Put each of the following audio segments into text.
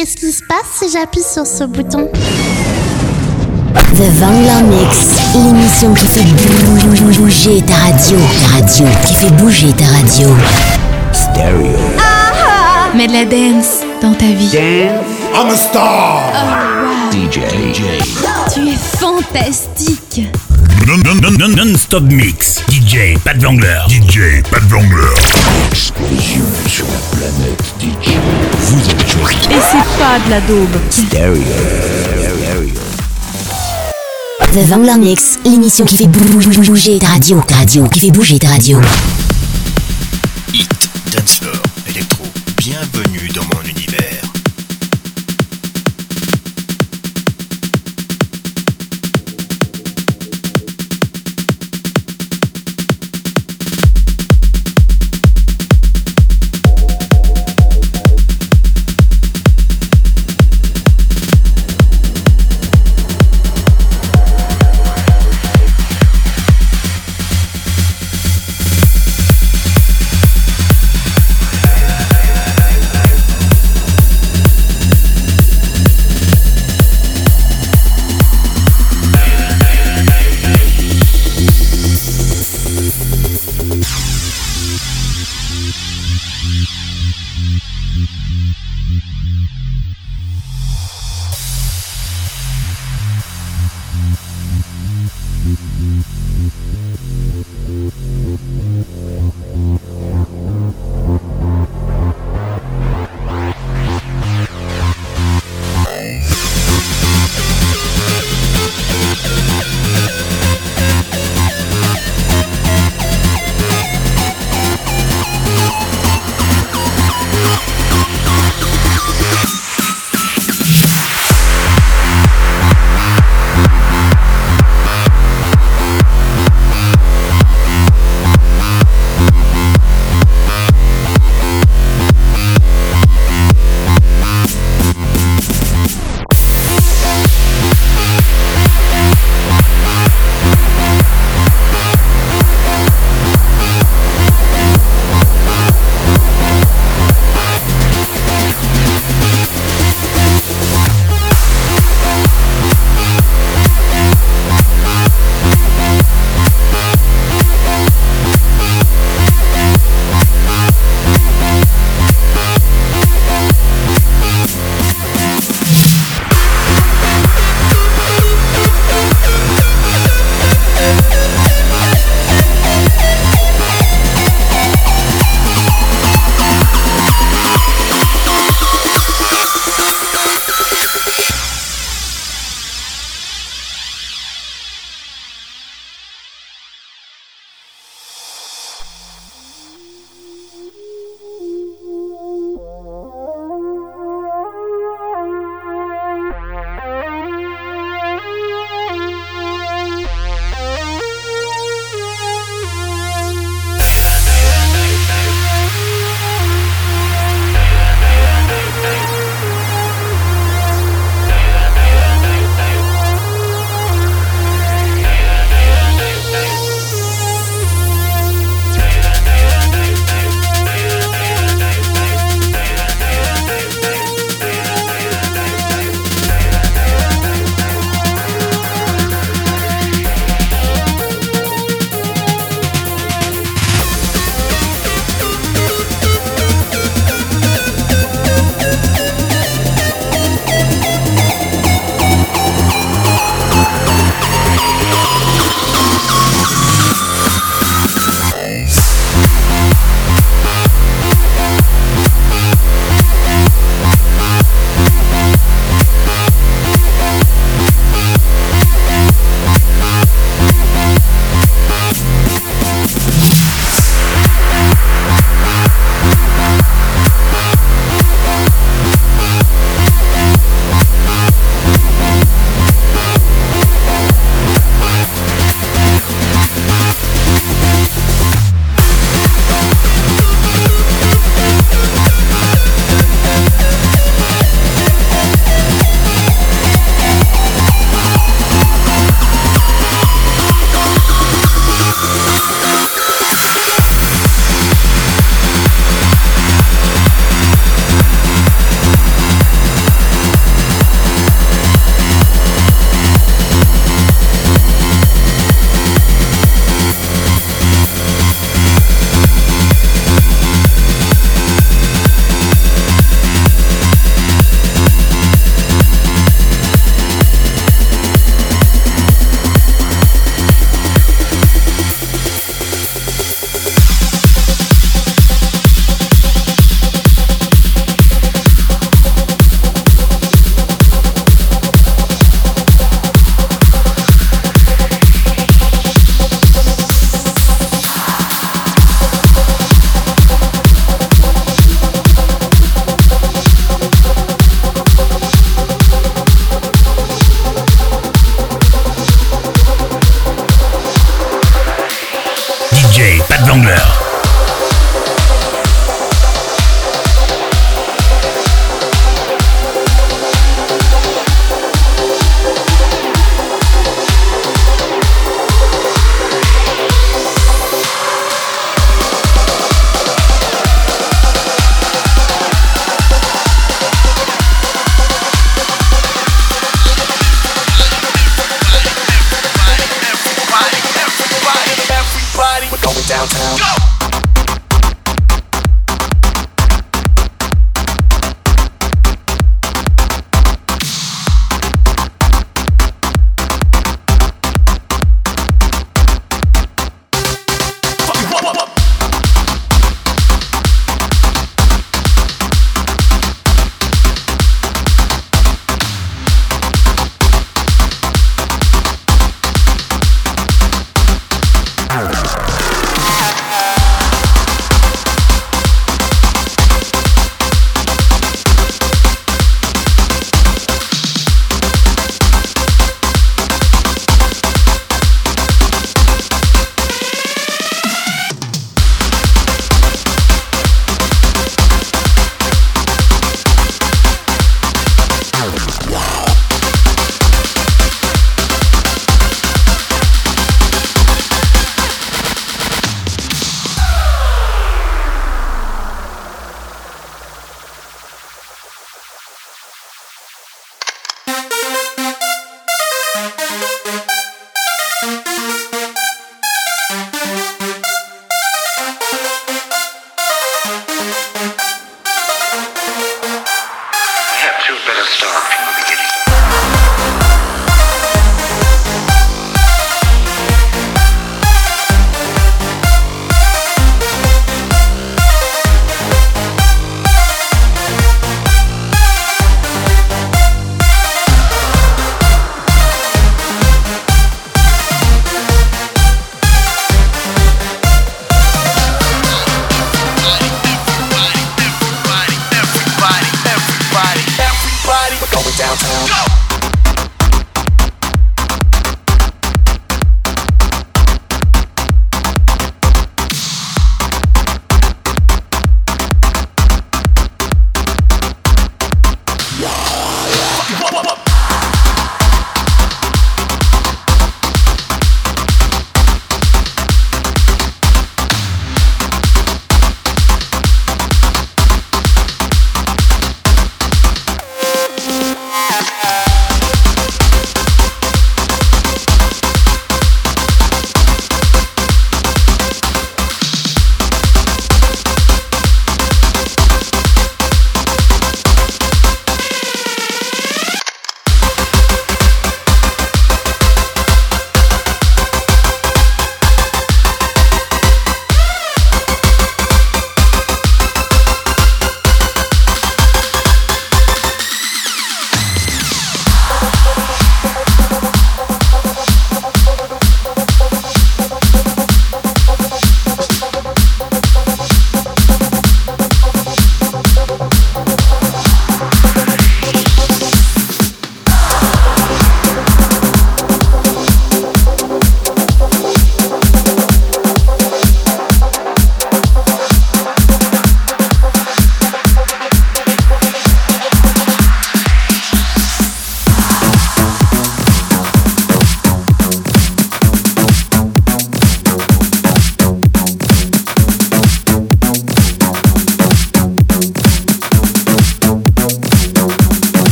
Qu'est-ce qui se passe si j'appuie sur ce bouton The Vangler Mix, l'émission qui fait bouger ta radio. Ta radio, qui fait bouger ta radio. Stereo. Mets de la dance dans ta vie. Dance? I'm a star. DJ. DJ. Tu es fantastique. Non, non, non, non, non-stop mix. DJ, pas de Vangler. DJ, pas de Vangler. Explosion sur la planète DJ. Vous avez choisi Et c'est pas de la daube. Stereo. Stereo. The Vangler Mix, l'émission qui fait bouger ta radio. Ta radio, qui fait bouger ta radio. Hit, dancefloor, électro. Bienvenue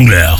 DJ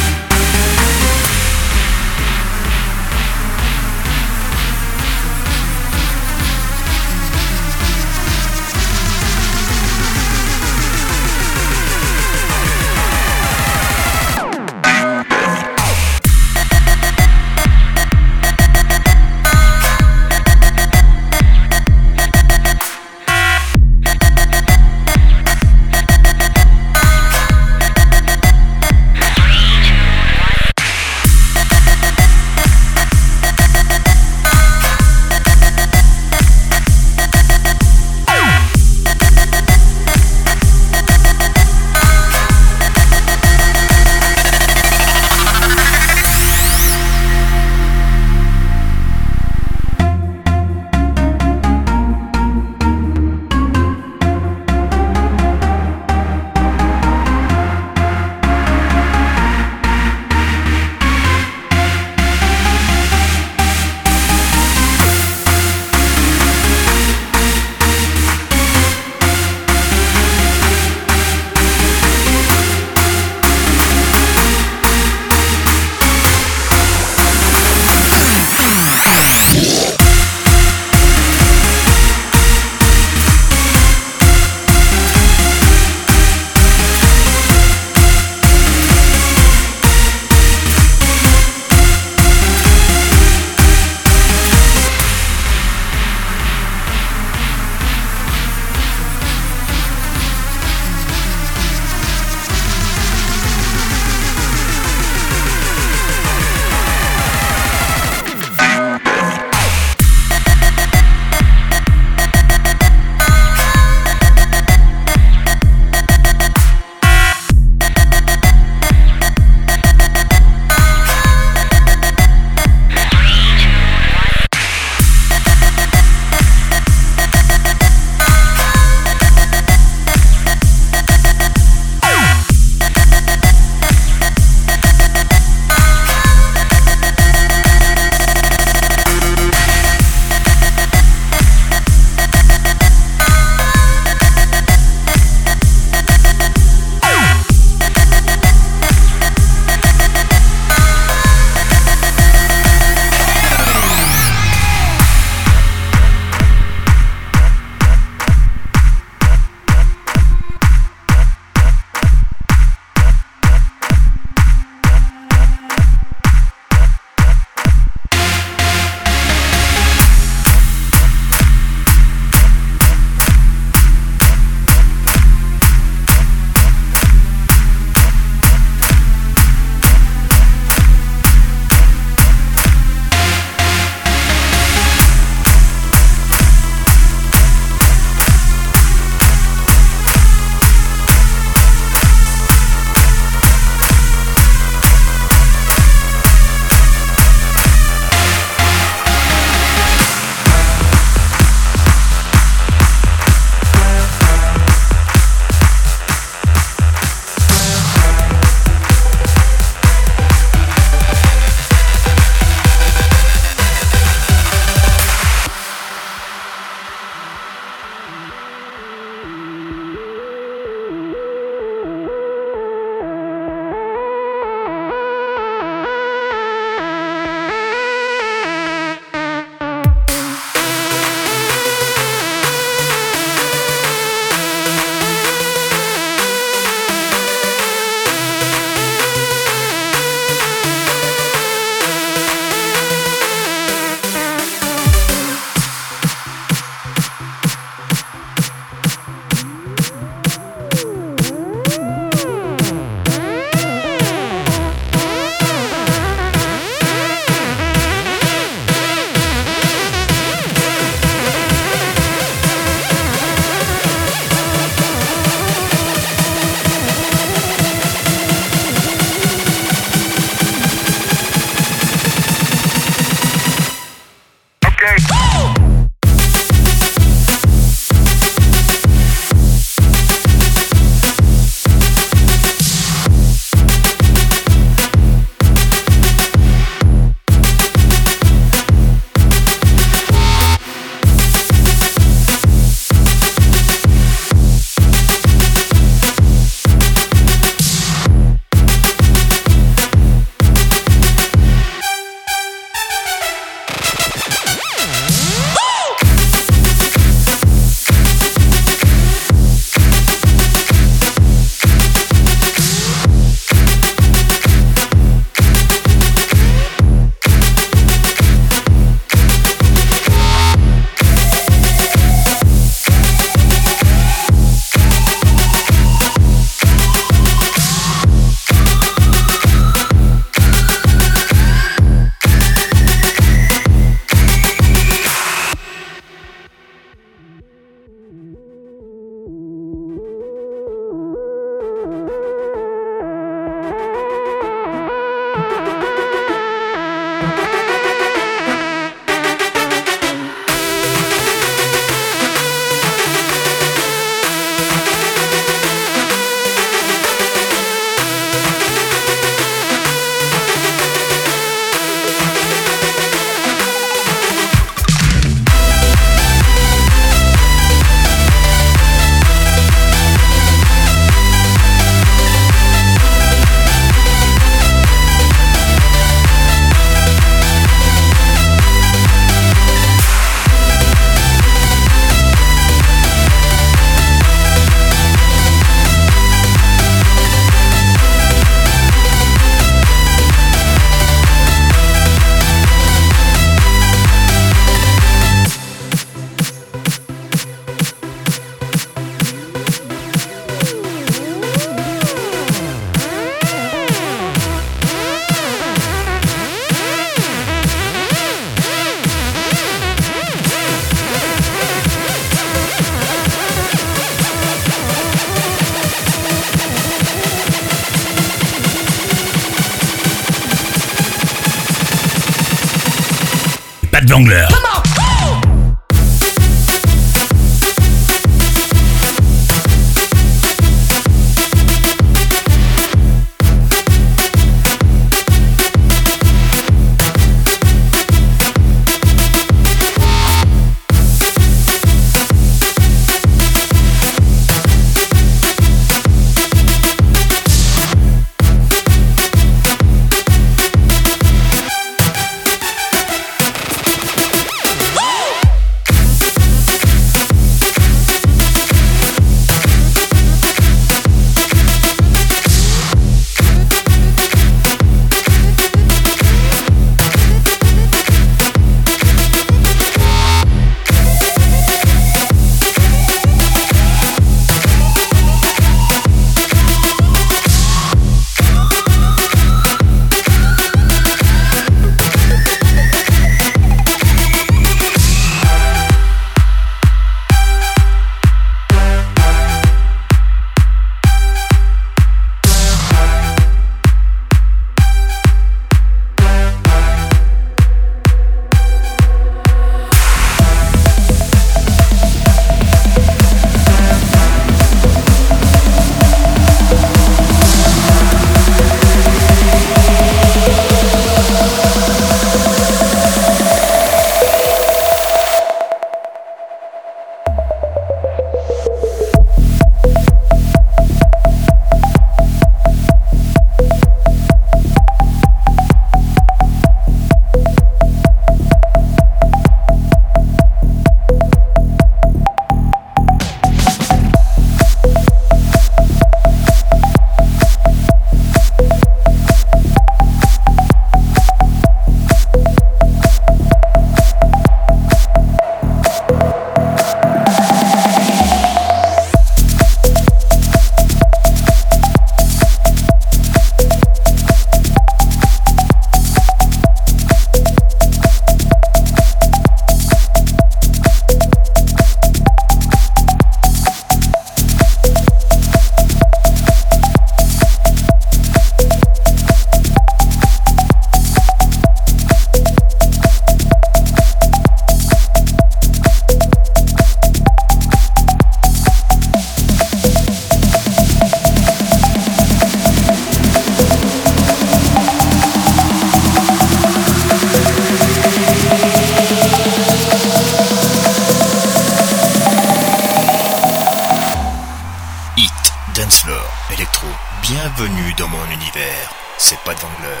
Bienvenue dans mon univers, c'est pas de Vangler.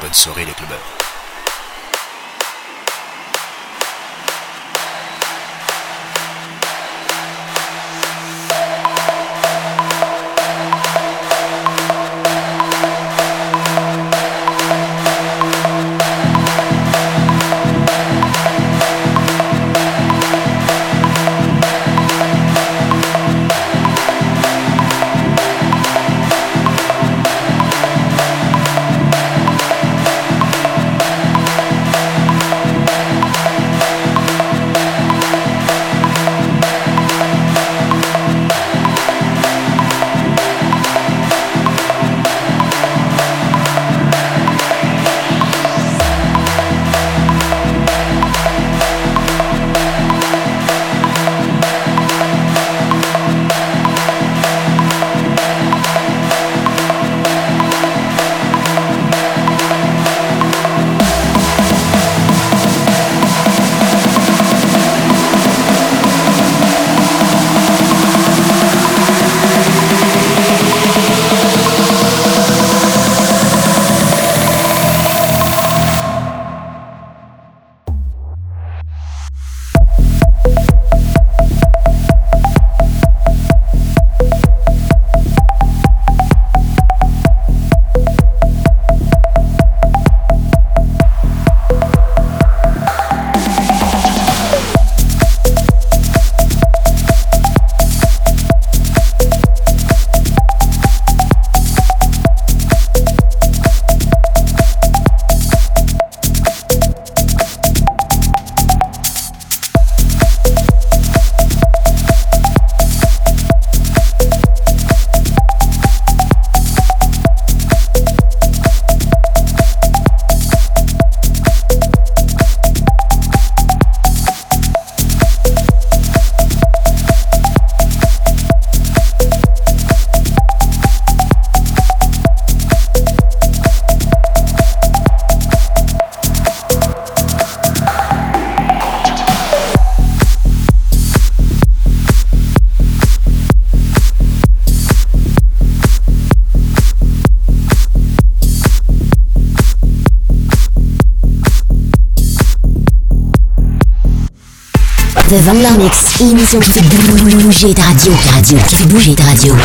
Bonne soirée les clubbers. The Vangler Mix, l'émission qui fait bouger ta radio. Ta radio, qui fait bouger ta radio.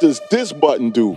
Does this button do?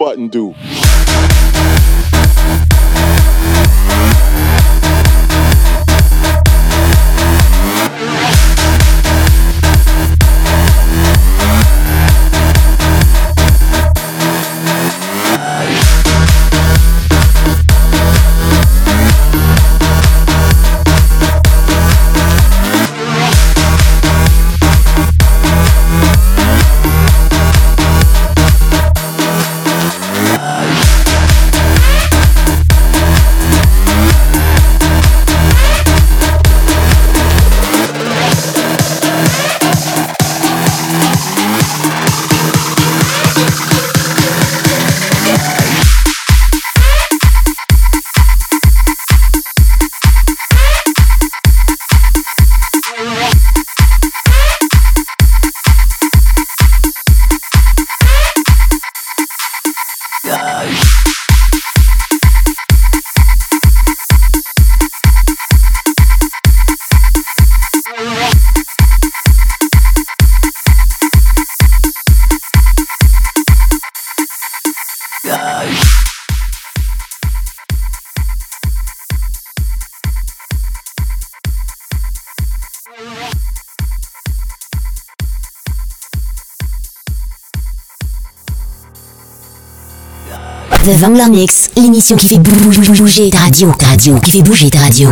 button do. Mix, l'émission qui fait bouger ta radio, radio, qui fait bouger ta radio.